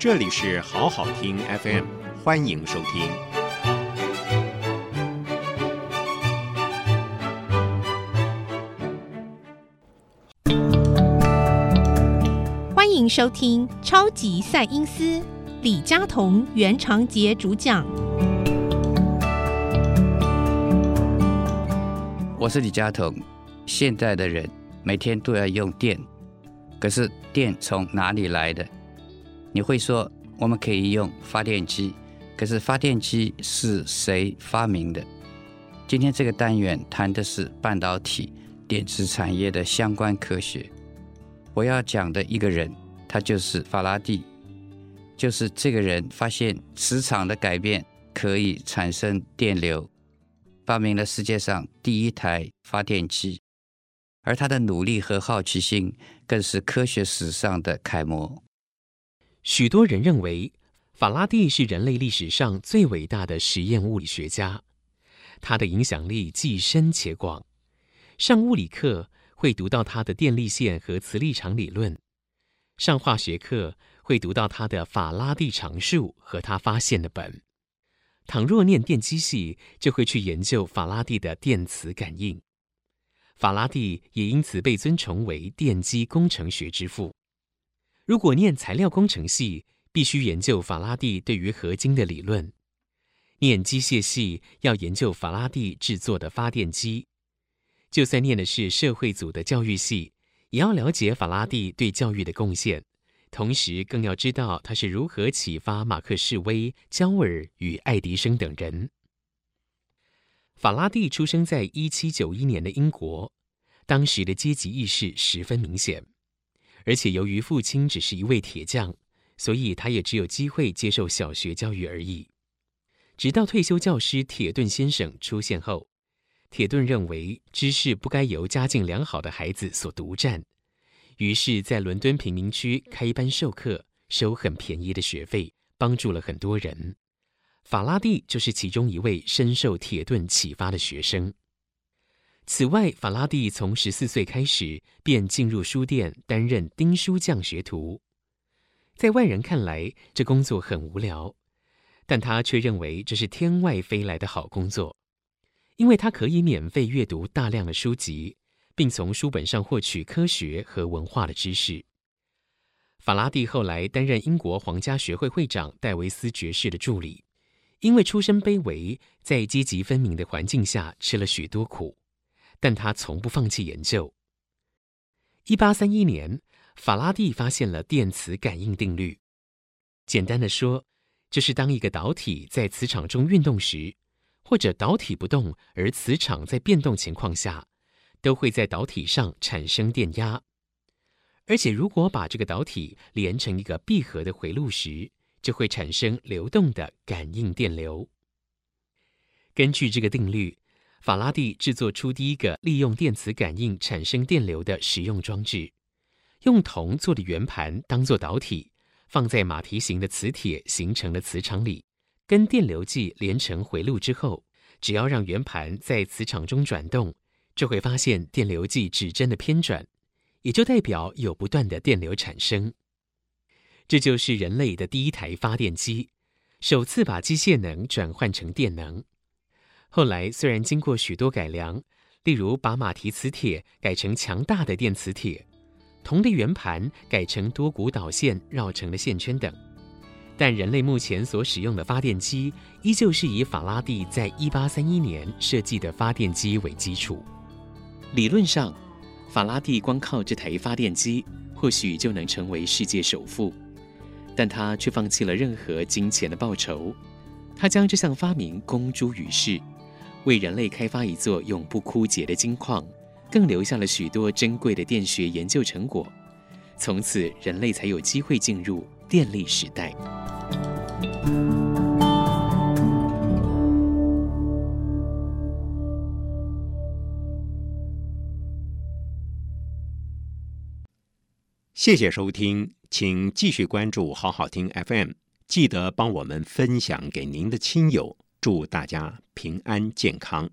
这里是好好听 FM，欢迎收听。欢迎收听《超级赛因斯》，李佳彤、袁长杰主讲。我是李佳彤。现在的人每天都要用电，可是电从哪里来的？你会说我们可以用发电机，可是发电机是谁发明的？今天这个单元谈的是半导体、电子产业的相关科学。我要讲的一个人，他就是法拉第，就是这个人发现磁场的改变可以产生电流，发明了世界上第一台发电机，而他的努力和好奇心更是科学史上的楷模。许多人认为，法拉第是人类历史上最伟大的实验物理学家。他的影响力既深且广。上物理课会读到他的电力线和磁力场理论；上化学课会读到他的法拉第常数和他发现的本。倘若念电机系，就会去研究法拉第的电磁感应。法拉第也因此被尊崇为电机工程学之父。如果念材料工程系，必须研究法拉第对于合金的理论；念机械系要研究法拉第制作的发电机。就算念的是社会组的教育系，也要了解法拉第对教育的贡献，同时更要知道他是如何启发马克士威、焦耳与爱迪生等人。法拉第出生在一七九一年的英国，当时的阶级意识十分明显。而且由于父亲只是一位铁匠，所以他也只有机会接受小学教育而已。直到退休教师铁顿先生出现后，铁顿认为知识不该由家境良好的孩子所独占，于是，在伦敦贫民区开一班授课，收很便宜的学费，帮助了很多人。法拉第就是其中一位深受铁顿启发的学生。此外，法拉第从十四岁开始便进入书店担任钉书匠学徒。在外人看来，这工作很无聊，但他却认为这是天外飞来的好工作，因为他可以免费阅读大量的书籍，并从书本上获取科学和文化的知识。法拉第后来担任英国皇家学会会长戴维斯爵士的助理，因为出身卑微，在阶级分明的环境下吃了许多苦。但他从不放弃研究。一八三一年，法拉第发现了电磁感应定律。简单的说，就是当一个导体在磁场中运动时，或者导体不动而磁场在变动情况下，都会在导体上产生电压。而且，如果把这个导体连成一个闭合的回路时，就会产生流动的感应电流。根据这个定律。法拉第制作出第一个利用电磁感应产生电流的实用装置，用铜做的圆盘当做导体，放在马蹄形的磁铁形成的磁场里，跟电流计连成回路之后，只要让圆盘在磁场中转动，就会发现电流计指针的偏转，也就代表有不断的电流产生。这就是人类的第一台发电机，首次把机械能转换成电能。后来虽然经过许多改良，例如把马蹄磁铁改成强大的电磁铁，铜的圆盘改成多股导线绕成的线圈等，但人类目前所使用的发电机依旧是以法拉第在一八三一年设计的发电机为基础。理论上，法拉第光靠这台发电机或许就能成为世界首富，但他却放弃了任何金钱的报酬，他将这项发明公诸于世。为人类开发一座永不枯竭的金矿，更留下了许多珍贵的电学研究成果。从此，人类才有机会进入电力时代。谢谢收听，请继续关注好好听 FM，记得帮我们分享给您的亲友。祝大家平安健康。